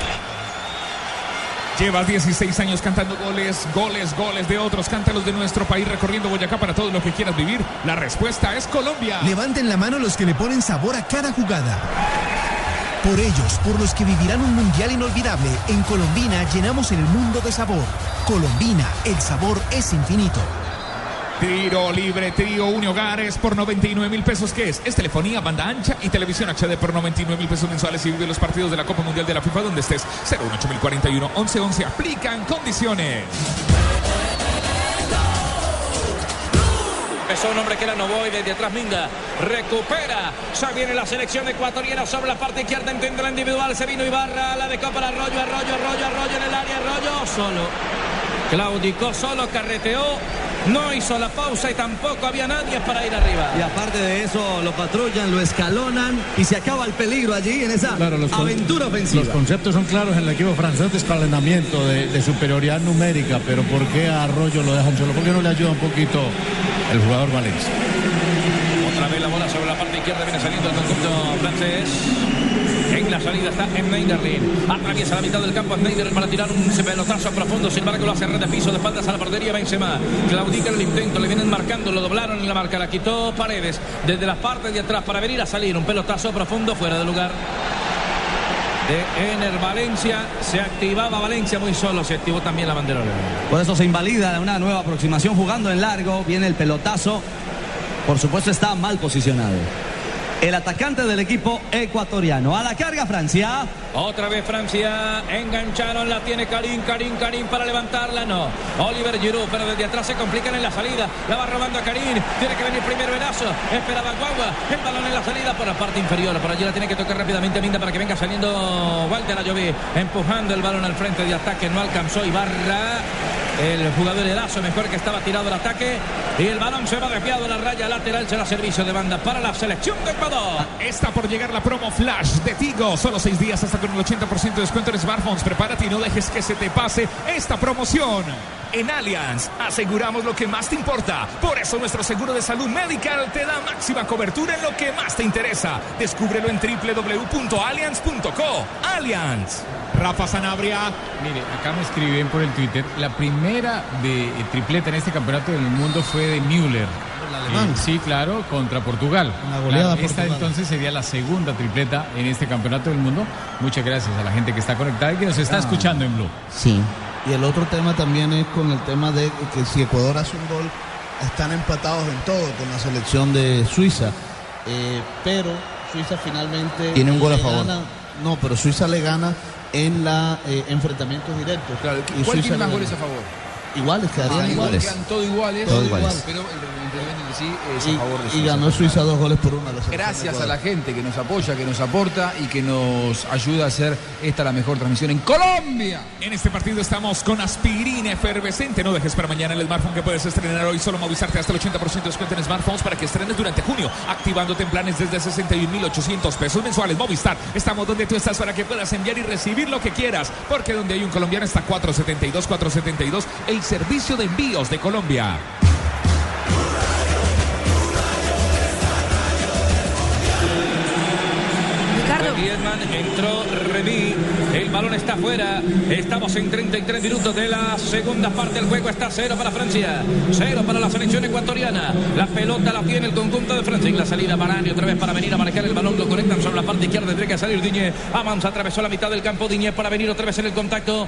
Llevas 16 años cantando goles, goles, goles de otros. Cántalos de nuestro país recorriendo Boyacá para todo lo que quieras vivir. La respuesta es Colombia. Levanten la mano los que le ponen sabor a cada jugada. Por ellos, por los que vivirán un mundial inolvidable, en Colombina llenamos el mundo de sabor. Colombina, el sabor es infinito. Tiro libre, trío Hogares por 99 mil pesos. ¿Qué es? Es telefonía, banda ancha y televisión HD por 99 mil pesos mensuales y vive los partidos de la Copa Mundial de la FIFA donde estés. 018041 1111 aplican condiciones. Empezó un hombre que era Novoy desde atrás Minda. Recupera. Ya viene la selección ecuatoriana sobre la parte izquierda. Entiende la individual. Se vino Ibarra. La de Copa Arroyo, Arroyo, Arroyo, Arroyo en el área. Arroyo solo. Claudicó solo, carreteó. No hizo la pausa y tampoco había nadie para ir arriba. Y aparte de eso, lo patrullan, lo escalonan y se acaba el peligro allí en esa claro, los aventura ofensiva. Los conceptos son claros en el equipo francés de escalonamiento, de, de, superioridad numérica, pero ¿por qué a Arroyo lo dejan solo? ¿Por qué no le ayuda un poquito el jugador Valencia? Otra vez la bola sobre la parte izquierda viene saliendo el conjunto francés. En la salida está Schneiderlin. Atraviesa la mitad del campo Schneider para tirar un pelotazo profundo. Sin embargo, lo hace red de piso de espaldas a la portería Benzema. Claudica el intento. Le vienen marcando. Lo doblaron en la marca. La quitó Paredes. Desde la parte de atrás para venir a salir. Un pelotazo profundo fuera de lugar. De Ener Valencia. Se activaba Valencia muy solo. Se activó también la banderola. Por eso se invalida una nueva aproximación jugando en largo. Viene el pelotazo. Por supuesto está mal posicionado el atacante del equipo ecuatoriano. A la carga Francia. Otra vez Francia. Engancharon, la tiene Karim, Karim, Karim para levantarla. No. Oliver Giroud, pero desde atrás se complican en la salida. La va robando a Karim. Tiene que venir primero Velazo. Esperaba Guagua. El balón en la salida por la parte inferior. Por allí la tiene que tocar rápidamente Minda para que venga saliendo Walter Ayoví. Empujando el balón al frente de ataque. No alcanzó Ibarra. El jugador Erazo mejor que estaba tirado el ataque. Y el balón se va desviado a la raya lateral. Será servicio de banda para la selección de Ecuador. Está por llegar la promo Flash de Tigo. Solo seis días hasta con el 80% de descuento en smartphones. Prepárate y no dejes que se te pase esta promoción. En Allianz aseguramos lo que más te importa. Por eso nuestro seguro de salud medical te da máxima cobertura en lo que más te interesa. Descúbrelo en www.allianz.co. Allianz. Rafa Sanabria. Mire, acá me escriben por el Twitter. La primera de tripleta en este campeonato del mundo fue de Müller. Eh, sí, claro, contra Portugal. Una goleada Claro, Esta Portugal. entonces sería la segunda tripleta en este campeonato del mundo. Muchas gracias a la gente que está conectada y que nos está Ah. escuchando en Blue. Sí. Y el otro tema también es con el tema de que si Ecuador hace un gol, están empatados en todo con la selección de Suiza. Eh, pero Suiza finalmente. Tiene un gol a favor. gana- no, pero Suiza le gana en la eh, enfrentamientos directos. Claro, ¿Cuál tiene más goles a favor? Iguales, quedarían Ah, iguales. Todos iguales. Todos iguales. Pero el es Y, a favor de y Suiza. ganó Suiza dos goles por uno. a Gracias a la gente que nos apoya, que nos aporta y que nos ayuda a hacer esta la mejor transmisión en Colombia. En este partido estamos con aspirina efervescente. No dejes para mañana el smartphone que puedes estrenar hoy. Solo Movistar te da hasta el 80% de descuento en smartphones para que estrenes durante junio. Activándote en planes desde 61.800 pesos mensuales. Movistar, estamos donde tú estás para que puedas enviar y recibir lo que quieras. Porque donde hay un colombiano está 472, 472, el servicio de envíos de Colombia. Griezmann, entró Remy, el balón está fuera, estamos en 33 minutos de la segunda parte del juego, está cero para Francia, cero para la selección ecuatoriana, la pelota la tiene el conjunto de Francia, en la salida Varane otra vez para venir a marcar el balón, lo conectan sobre la parte izquierda, tendría que salir Diñé, Amans atravesó la mitad del campo, Diñé para venir otra vez en el contacto,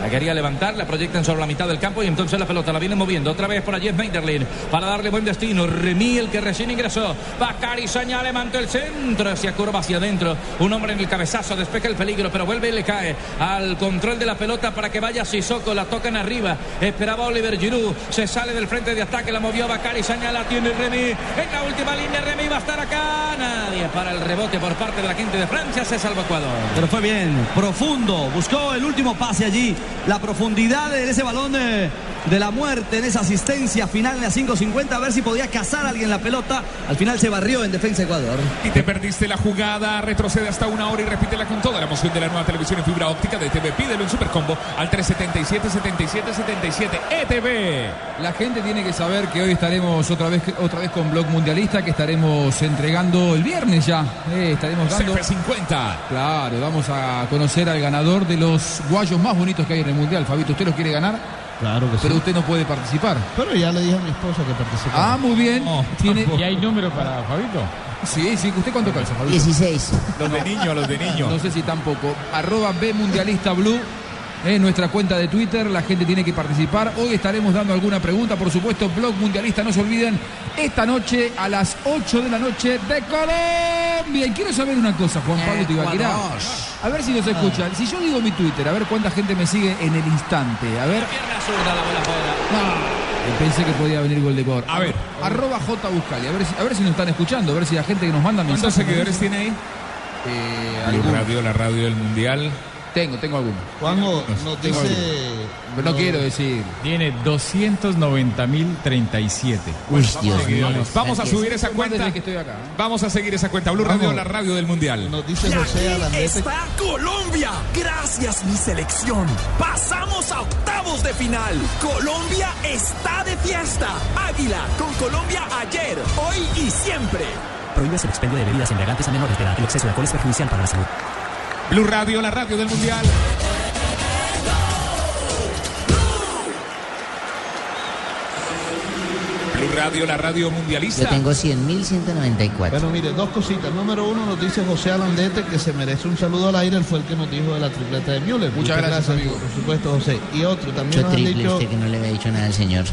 la quería levantar, la proyectan sobre la mitad del campo y entonces la pelota la viene moviendo otra vez por allí Meiderlin para darle buen destino. Remy, el que recién ingresó. Bacari Saña levanta el centro, se curva hacia adentro. Un hombre en el cabezazo, despeja el peligro, pero vuelve y le cae al control de la pelota para que vaya Sissoko. La tocan arriba. Esperaba Oliver Giroud. Se sale del frente de ataque, la movió Bacari Saña, la tiene Remy. En la última línea, Remy va a estar acá. Nadie para el rebote por parte de la gente de Francia. Se salva Ecuador. Pero fue bien, profundo. Buscó el último pase allí. La profundidad de ese balón de, de la muerte, en esa asistencia final en la 5.50. A ver si podía cazar a alguien la pelota. Al final se barrió en defensa Ecuador. Y te perdiste la jugada, retrocede hasta una hora y repítela con toda la emoción de la nueva televisión en fibra óptica de TV. Pídelo en Supercombo al 377 77 77 ETV. La gente tiene que saber que hoy estaremos otra vez, otra vez con Blog Mundialista, que estaremos entregando el viernes ya. Eh, estaremos dando. CF50. Claro, vamos a conocer al ganador de los guayos más bonitos que hay en el Mundial. Fabito, ¿usted los quiere ganar? Claro que Pero sí. usted no puede participar. Pero ya le dije a mi esposa que participe. Ah, muy bien. Tiene... ¿Y hay número para Fabito? Sí, sí. ¿Usted cuánto calza, Fabito? 16. Los de niño, los de niño. No sé si tampoco. Arroba B Mundialista Blue. En nuestra cuenta de Twitter, la gente tiene que participar. Hoy estaremos dando alguna pregunta, por supuesto, Blog Mundialista, no se olviden, esta noche a las 8 de la noche de Colombia. Y quiero saber una cosa, Juan Pablo Tibaquirá. A ver si nos escuchan. Si yo digo mi Twitter, a ver cuánta gente me sigue en el instante. A ver. Pensé que podía venir gol de Ecuador. A ver. Arroba J Buscali. A ver, si, a ver si nos están escuchando. A ver si la gente que nos manda ¿Cuántos mensajes. seguidores tiene ahí? Eh. Radio, la radio del Mundial. Tengo, tengo algunos. Juanjo, nos Tengo dice. Pero no quiero decir. Tiene 290.037. Uy, Dios mío. Seguidores. Vamos a subir esa cuenta. desde que estoy acá. ¿eh? Vamos a seguir esa cuenta. Blue Radio, Vamos. la radio del Mundial. Nos dice José Alandete. está Colombia. Gracias, mi selección. Pasamos a octavos de final. Colombia está de fiesta. Águila con Colombia ayer, hoy y siempre. Prohíbes el expendio de bebidas embriagantes a menores de edad. El exceso de alcohol es perjudicial para la salud. Blue Radio, la radio del Mundial. Blue Radio, la radio Yo mundialista. tengo 100.194. Bueno, mire, dos cositas. Número uno nos dice José Alandete que se merece un saludo al aire. Él fue el que nos dijo de la tripleta de Müller. Muchas gracias, amigo. Por supuesto, José. Y otro, también Mucho nos han triple dicho... usted que no le había dicho nada al señor.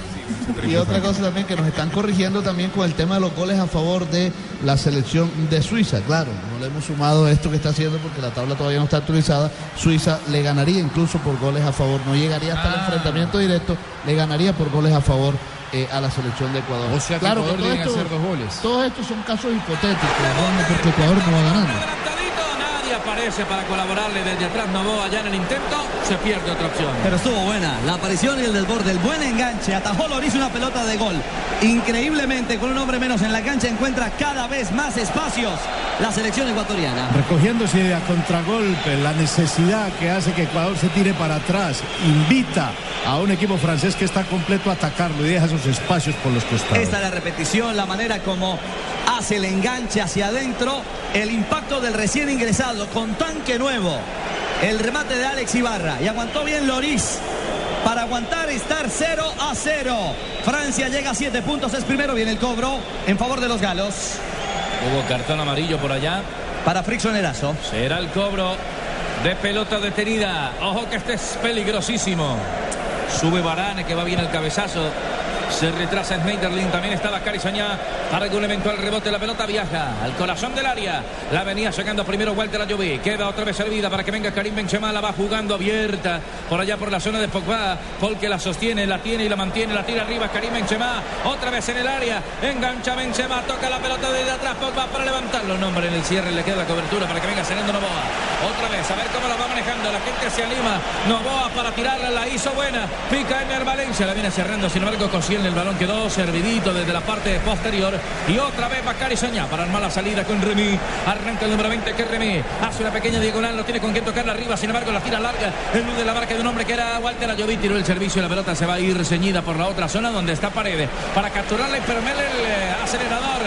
Y otra cosa también que nos están corrigiendo también con el tema de los goles a favor de la selección de Suiza. Claro, no le hemos sumado esto que está haciendo porque la tabla todavía no está actualizada. Suiza le ganaría incluso por goles a favor. No llegaría hasta el Ah. enfrentamiento directo, le ganaría por goles a favor eh, a la selección de Ecuador. O sea que claro Ecuador todo que esto- hacer dos goles. Todos estos son casos hipotéticos, ¿no? porque Ecuador no va ganando. Nadie aparece para colaborarle desde atrás. Novoa allá en el intento, se pierde otra opción. Pero estuvo buena la aparición y el desborde, el buen enganche. Atajó Loris una pelota de gol. Increíblemente, con un hombre menos en la cancha, encuentra cada vez más espacios la selección ecuatoriana. Recogiéndose a contragolpe, la necesidad que hace que Ecuador se tire para atrás, invita a un equipo francés que está completo a atacarlo y deja esos espacios por los costados. Esta es la repetición, la manera como hace el enganche hacia adentro, el impacto del recién ingresado con tanque nuevo, el remate de Alex Ibarra y aguantó bien Loris para aguantar estar 0 a 0. Francia llega a 7 puntos, es primero, viene el cobro en favor de los galos Hubo cartón amarillo por allá. para Frickson Erazo. Será el cobro de pelota detenida. Ojo que este es peligrosísimo. Sube Barane que va bien el cabezazo. Se retrasa Schneiderlin, también estaba Carizañá para algún eventual rebote. La pelota viaja al corazón del área. La venía sacando primero Walter Ayoví. Queda otra vez servida para que venga Karim Benzema. La va jugando abierta por allá por la zona de Pogba. Paul que la sostiene, la tiene y la mantiene. La tira arriba Karim Benzema. Otra vez en el área. Engancha Benzema. Toca la pelota desde atrás. Pogba para levantarlo. No, hombre, en el cierre le queda la cobertura para que venga saliendo Novoa. Otra vez, a ver cómo la va manejando. La gente se anima. Novoa para tirarla. La hizo buena. Pica Ener Valencia. La viene cerrando. Sin embargo, Cosier bien. El balón quedó servidito desde la parte posterior. Y otra vez Bacari Soña para armar la salida con Remy. Arranca el número 20 que Remy. Hace una pequeña diagonal. No tiene con quién tocarla arriba. Sin embargo, la tira larga. El de la marca de un hombre que era Walter Ayoví. Tiró el servicio. La pelota se va a ir ceñida por la otra zona donde está Paredes. Para capturarla y el eh, acelerador.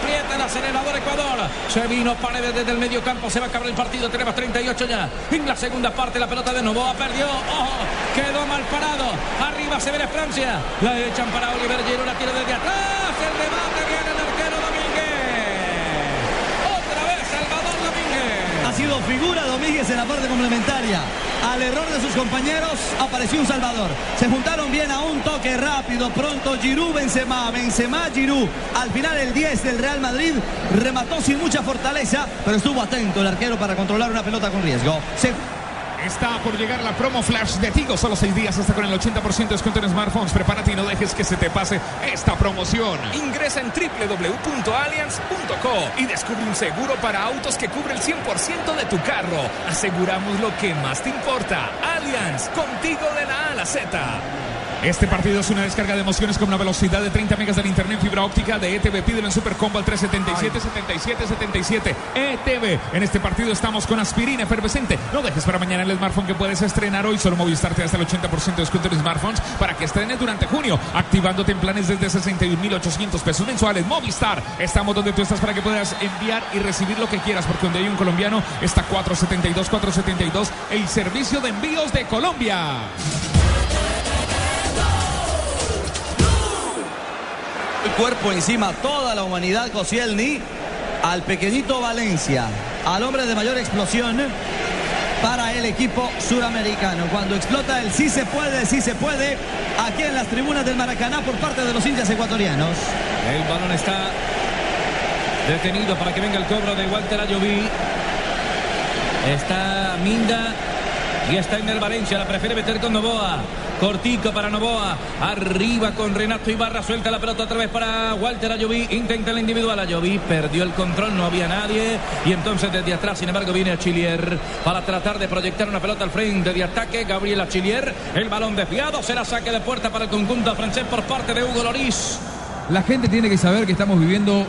Aprieta el acelerador Ecuador. Se vino Paredes desde el medio campo. Se va a acabar el partido. Tenemos 38 ya. En la segunda parte la pelota de Novoa perdió. Ojo. Quedó mal parado. Arriba se ve Francia. La para Oliver Giroud. La desde atrás. El remate viene el arquero Domínguez. Otra vez Salvador Domínguez. Ha sido figura Domínguez en la parte complementaria. Al error de sus compañeros apareció un Salvador. Se juntaron bien a un toque rápido. Pronto Giroud, Benzema, Benzema, Giroud. Al final el 10 del Real Madrid remató sin mucha fortaleza, pero estuvo atento el arquero para controlar una pelota con riesgo. Se Está por llegar la promo flash de Tigo. Solo seis días hasta con el 80% de descuento en smartphones. Prepárate y no dejes que se te pase esta promoción. Ingresa en www.allianz.co y descubre un seguro para autos que cubre el 100% de tu carro. Aseguramos lo que más te importa. Allianz, contigo de la A a la Z. Este partido es una descarga de emociones con una velocidad de 30 megas del internet fibra óptica de ETV. Pídelo en Supercombo al 377 77 77 ETV. En este partido estamos con aspirina efervescente. No dejes para mañana el smartphone que puedes estrenar hoy. Solo Movistar te da hasta el 80% de descuento en smartphones para que estrenes durante junio. Activándote en planes desde 61.800 pesos mensuales. Movistar. Estamos donde tú estás para que puedas enviar y recibir lo que quieras. Porque donde hay un colombiano está 472 472 el servicio de envíos de Colombia. Cuerpo encima, toda la humanidad, Koscielny, al pequeñito Valencia, al hombre de mayor explosión para el equipo suramericano. Cuando explota el sí se puede, sí se puede, aquí en las tribunas del Maracaná por parte de los hinchas ecuatorianos. El balón está detenido para que venga el cobro de Walter Ayoví. Está Minda y está en el Valencia. La prefiere meter con Novoa. Cortico para Novoa. Arriba con Renato Ibarra. Suelta la pelota otra vez para Walter Ayoví. Intenta el individual. Ayoví perdió el control. No había nadie. Y entonces desde atrás, sin embargo, viene Achillier para tratar de proyectar una pelota al frente de ataque. Gabriel Achillier. El balón desviado. Será saque de puerta para el conjunto francés por parte de Hugo Loris. La gente tiene que saber que estamos viviendo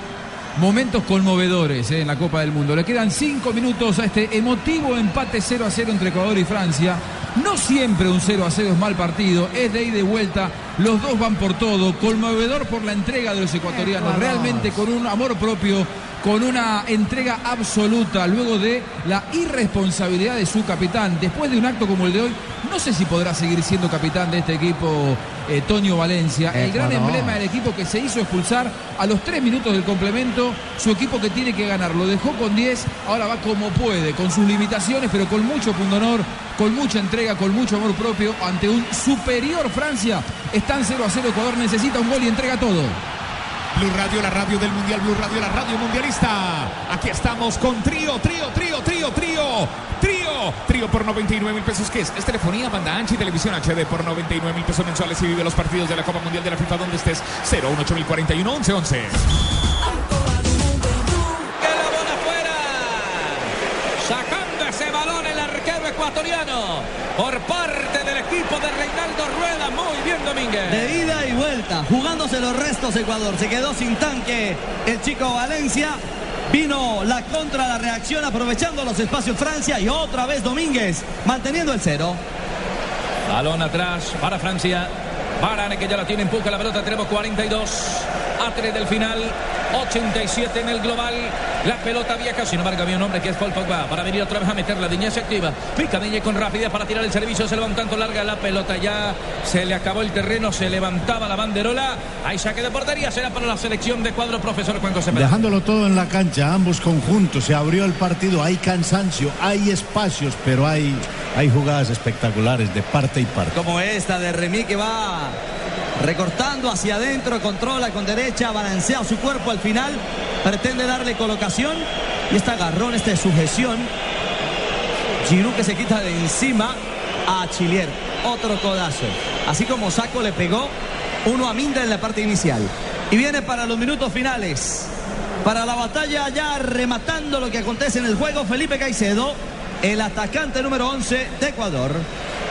momentos conmovedores eh, en la Copa del Mundo. Le quedan cinco minutos a este emotivo empate 0 a 0 entre Ecuador y Francia. No siempre un 0 a 0 es mal partido, es de ida y de vuelta. Los dos van por todo. Conmovedor por la entrega de los ecuatorianos. Realmente con un amor propio, con una entrega absoluta luego de la irresponsabilidad de su capitán. Después de un acto como el de hoy, no sé si podrá seguir siendo capitán de este equipo eh, Tonio Valencia. El gran emblema del equipo que se hizo expulsar a los tres minutos del complemento. Su equipo que tiene que ganar. Lo dejó con 10, ahora va como puede, con sus limitaciones, pero con mucho pundonor, con mucha entrega, con mucho amor propio ante un superior Francia. Están 0 a 0. Ecuador necesita un gol y entrega todo. Blue Radio, la radio del Mundial, Blue Radio, la radio mundialista. Aquí estamos con trío, trío, trío, trío, trío, trío, trío por 99 mil pesos. ¿Qué es? Es telefonía, banda ancha y televisión HD por 99 mil pesos mensuales y vive los partidos de la Copa Mundial de la FIFA donde estés. 018 11 ecuatoriano por parte del equipo de Reinaldo Rueda. Muy bien, Domínguez. De ida y vuelta, jugándose los restos Ecuador. Se quedó sin tanque el chico Valencia. Vino la contra, la reacción, aprovechando los espacios Francia y otra vez Domínguez, manteniendo el cero. Balón atrás para Francia. Varane que ya la tiene, empuja la pelota. Tenemos 42 a 3 del final. 87 en el global. La pelota vieja. Sin embargo, había un hombre que es Paul para venir otra vez a meterla. Diñez se activa. Pica Diñez con rapidez para tirar el servicio. Se le va un tanto larga la pelota. Ya se le acabó el terreno. Se levantaba la banderola. Hay saque de portería. Será para la selección de cuadro profesor Juan José Pérez. Dejándolo todo en la cancha, ambos conjuntos, se abrió el partido, hay cansancio, hay espacios, pero hay, hay jugadas espectaculares de parte y parte. Como esta de Remy que va recortando hacia adentro, controla con derecha, balancea su cuerpo al final, pretende darle colocación y este agarrón, esta sujeción. Giroud que se quita de encima a Chilier, otro codazo. Así como Saco le pegó uno a Minda en la parte inicial. Y viene para los minutos finales. Para la batalla ya rematando lo que acontece en el juego, Felipe Caicedo, el atacante número 11 de Ecuador.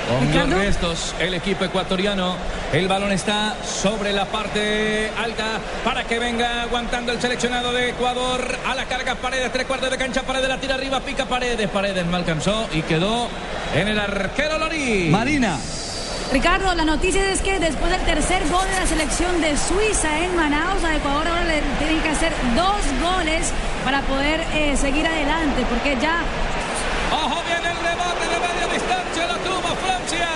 Con los restos, el equipo ecuatoriano. El balón está sobre la parte alta para que venga aguantando el seleccionado de Ecuador. A la carga Paredes, tres cuartos de cancha. Paredes la tira arriba, pica Paredes. Paredes no alcanzó y quedó en el arquero Lorí. Marina. Ricardo, la noticia es que después del tercer gol de la selección de Suiza en Manaus, a Ecuador ahora le tienen que hacer dos goles para poder eh, seguir adelante, porque ya Ojo, viene el rebote de media distancia, lo tuvo Francia.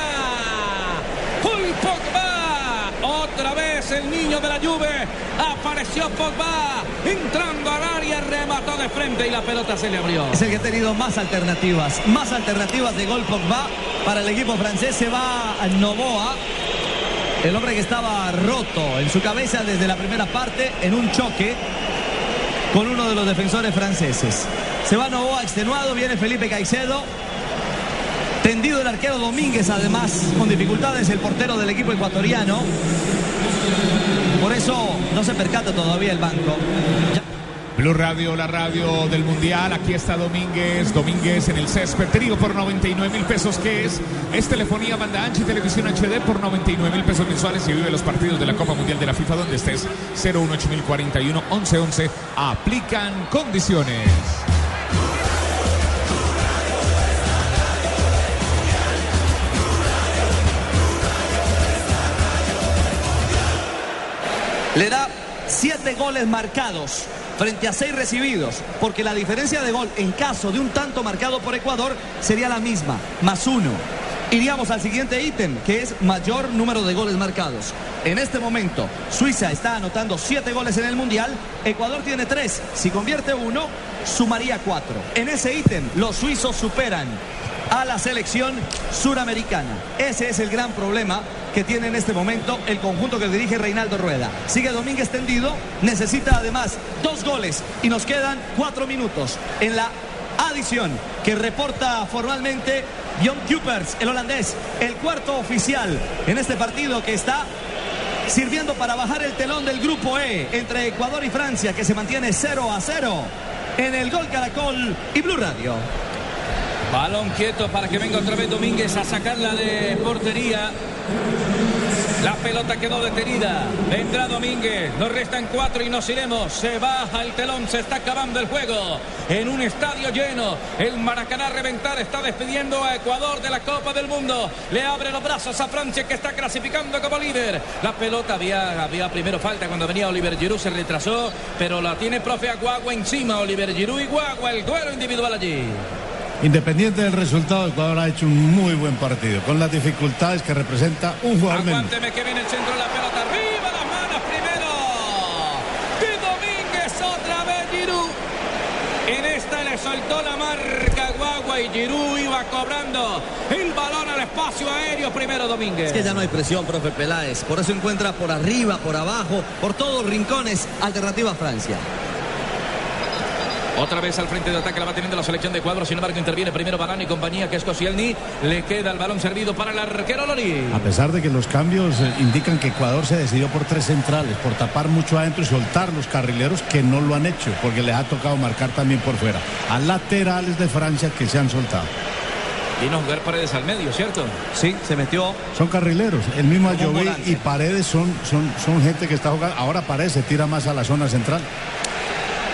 Paul Pogba. Otra vez el niño de la Juve. Apareció Pogba. Entrando al área, remató de frente y la pelota se le abrió. Es el que ha tenido más alternativas, más alternativas de gol Pogba para el equipo francés. Se va a Novoa, el hombre que estaba roto en su cabeza desde la primera parte en un choque con uno de los defensores franceses. Se va Novoa extenuado, viene Felipe Caicedo. Tendido el arquero Domínguez, además, con dificultades el portero del equipo ecuatoriano. Por eso no se percata todavía el banco. Blue Radio, la radio del Mundial. Aquí está Domínguez. Domínguez en el césped. Te digo por 99 mil pesos que es. Es telefonía, banda ancha y televisión HD por 99 mil pesos mensuales y vive los partidos de la Copa Mundial de la FIFA donde estés. 018041 1111. Aplican condiciones. Le da siete goles marcados frente a seis recibidos, porque la diferencia de gol en caso de un tanto marcado por Ecuador sería la misma, más uno. Iríamos al siguiente ítem, que es mayor número de goles marcados. En este momento, Suiza está anotando siete goles en el Mundial, Ecuador tiene tres. Si convierte uno, sumaría cuatro. En ese ítem, los suizos superan a la selección suramericana. Ese es el gran problema que tiene en este momento el conjunto que dirige Reinaldo Rueda. Sigue Domínguez tendido, necesita además dos goles y nos quedan cuatro minutos en la adición que reporta formalmente Jon Kupers, el holandés, el cuarto oficial en este partido que está sirviendo para bajar el telón del grupo E entre Ecuador y Francia que se mantiene 0 a 0 en el Gol Caracol y Blue Radio. Balón quieto para que venga otra vez Domínguez a sacarla de portería. La pelota quedó detenida. Vendrá Domínguez. Nos restan cuatro y nos iremos. Se baja el telón. Se está acabando el juego. En un estadio lleno. El Maracaná reventar. Está despidiendo a Ecuador de la Copa del Mundo. Le abre los brazos a Francia que está clasificando como líder. La pelota había, había primero falta cuando venía Oliver Giroud. Se retrasó. Pero la tiene profe Aguagua encima. Oliver Giroud y Guagua. El duelo individual allí. Independiente del resultado, Ecuador ha hecho un muy buen partido, con las dificultades que representa un jugador menos. Que viene el centro de la pelota. Arriba las manos primero. Y Domínguez otra vez Giroud. En esta le soltó la marca Guagua y Giroud iba cobrando el balón al espacio aéreo primero Domínguez. Es que ya no hay presión, profe Peláez. Por eso encuentra por arriba, por abajo, por todos los rincones, alternativa a Francia. Otra vez al frente de ataque la va teniendo la selección de Ecuador. Sin embargo, interviene primero Barán y compañía, que es Koscielny. Le queda el balón servido para el arquero Lori. A pesar de que los cambios eh, indican que Ecuador se decidió por tres centrales, por tapar mucho adentro y soltar los carrileros que no lo han hecho, porque les ha tocado marcar también por fuera. A laterales de Francia que se han soltado. Vino a jugar paredes al medio, ¿cierto? Sí, se metió. Son carrileros. El mismo Ayoví y Paredes son, son, son gente que está jugando. Ahora Paredes se tira más a la zona central.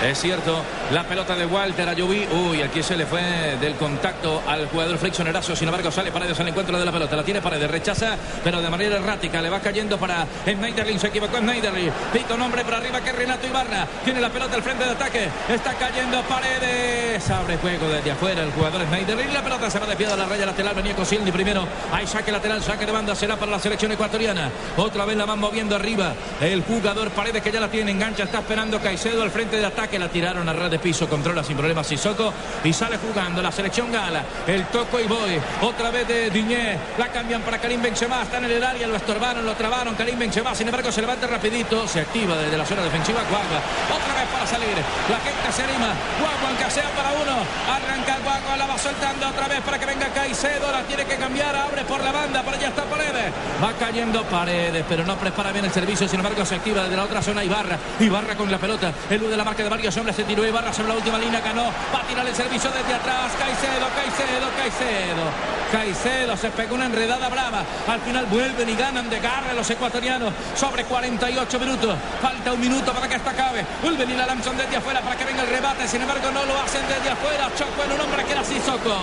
Es cierto, la pelota de Walter Ayoví. Uy, aquí se le fue del contacto al jugador Erazo. Sin embargo, sale Paredes al encuentro de la pelota. La tiene Paredes, rechaza, pero de manera errática. Le va cayendo para Schneiderlin. Se equivocó Schneiderlin. Pito nombre por arriba que Renato Ibarra. Tiene la pelota al frente de ataque. Está cayendo Paredes. Abre juego desde afuera el jugador Schneiderlin. La pelota se va de pie a la raya lateral. Venía Cosildi primero. Hay saque lateral, saque de banda. Será para la selección ecuatoriana. Otra vez la van moviendo arriba. El jugador Paredes que ya la tiene engancha. Está esperando Caicedo al frente de ataque. La tiraron a ras de piso. Controla sin problemas Sissoko. Y sale jugando la selección gala. El toco y voy. Otra vez de Diñé. La cambian para Karim Benzema. Está en el área. Lo estorbaron, lo trabaron. Karim Benzema. Sin embargo, se levanta rapidito. Se activa desde la zona defensiva. Guagua. Otra vez para salir. La gente se anima. Guagua aunque sea para uno. Arranca Guagua. La va soltando otra vez para que venga Caicedo. La tiene que cambiar. Abre por la banda. Por allá está Paredes. Va cayendo Paredes, pero no prepara bien el servicio. Sin embargo, se activa desde la otra zona Ibarra. Ibarra con la pelota. El de la marca de varios hombres. Se tiró Ibarra sobre la última línea. Ganó. Va a tirar el servicio desde atrás. Caicedo, Caicedo, Caicedo. Caicedo se pegó una enredada brava. Al final vuelven y ganan de garra los ecuatorianos. Sobre 48 minutos. Falta un minuto para que esta acabe. Vuelven y la lanzan desde afuera para que venga el rebate. Sin embargo, no lo hacen desde afuera. Chocó en un hombre que era Sissoko.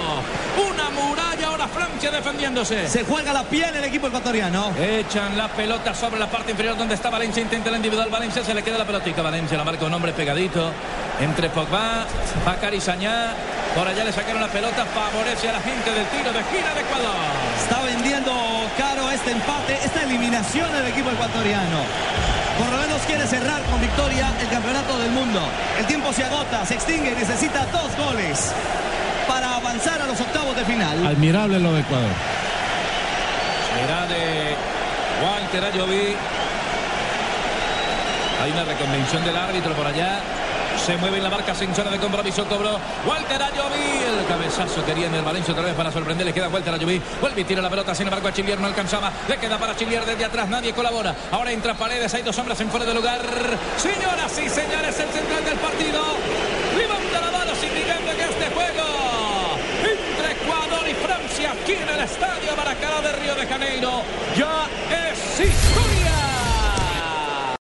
Una muralla ahora Francia defendiéndose. Se juega la piel el equipo ecuatoriano. Echan la pelota sobre la parte inferior donde está Valencia. Intenta la individual. Valencia se le queda la pelotica. Valencia la marca un hombre pegadito. Entre Pogba, Bacari Sañá. Por allá le sacaron la pelota. Favorece a la gente del tiro de esquina de Ecuador. Está vendiendo caro este empate, esta eliminación del equipo ecuatoriano. Por lo menos quiere cerrar con victoria el campeonato del mundo. El tiempo se agota, se extingue y necesita dos goles para avanzar a los octavos de final. Admirable lo de Ecuador. De Walter Ayoví. Hay una reconvención del árbitro por allá. Se mueve en la marca sin zona de compromiso. Cobró Walter Ayoví. El cabezazo quería en el Valencia otra vez para sorprender. Le queda Walter Ayoví. Vuelve y tira la pelota. Sin embargo, a Chilier no alcanzaba. Le queda para Chilier desde atrás. Nadie colabora. Ahora entra Paredes. Hay dos hombres en fuera de lugar. Señoras y señores, el central del partido. Levanta la mano indicando que este juego entre Ecuador y Francia aquí en el estadio Maracaná de Río de Janeiro ya es historia.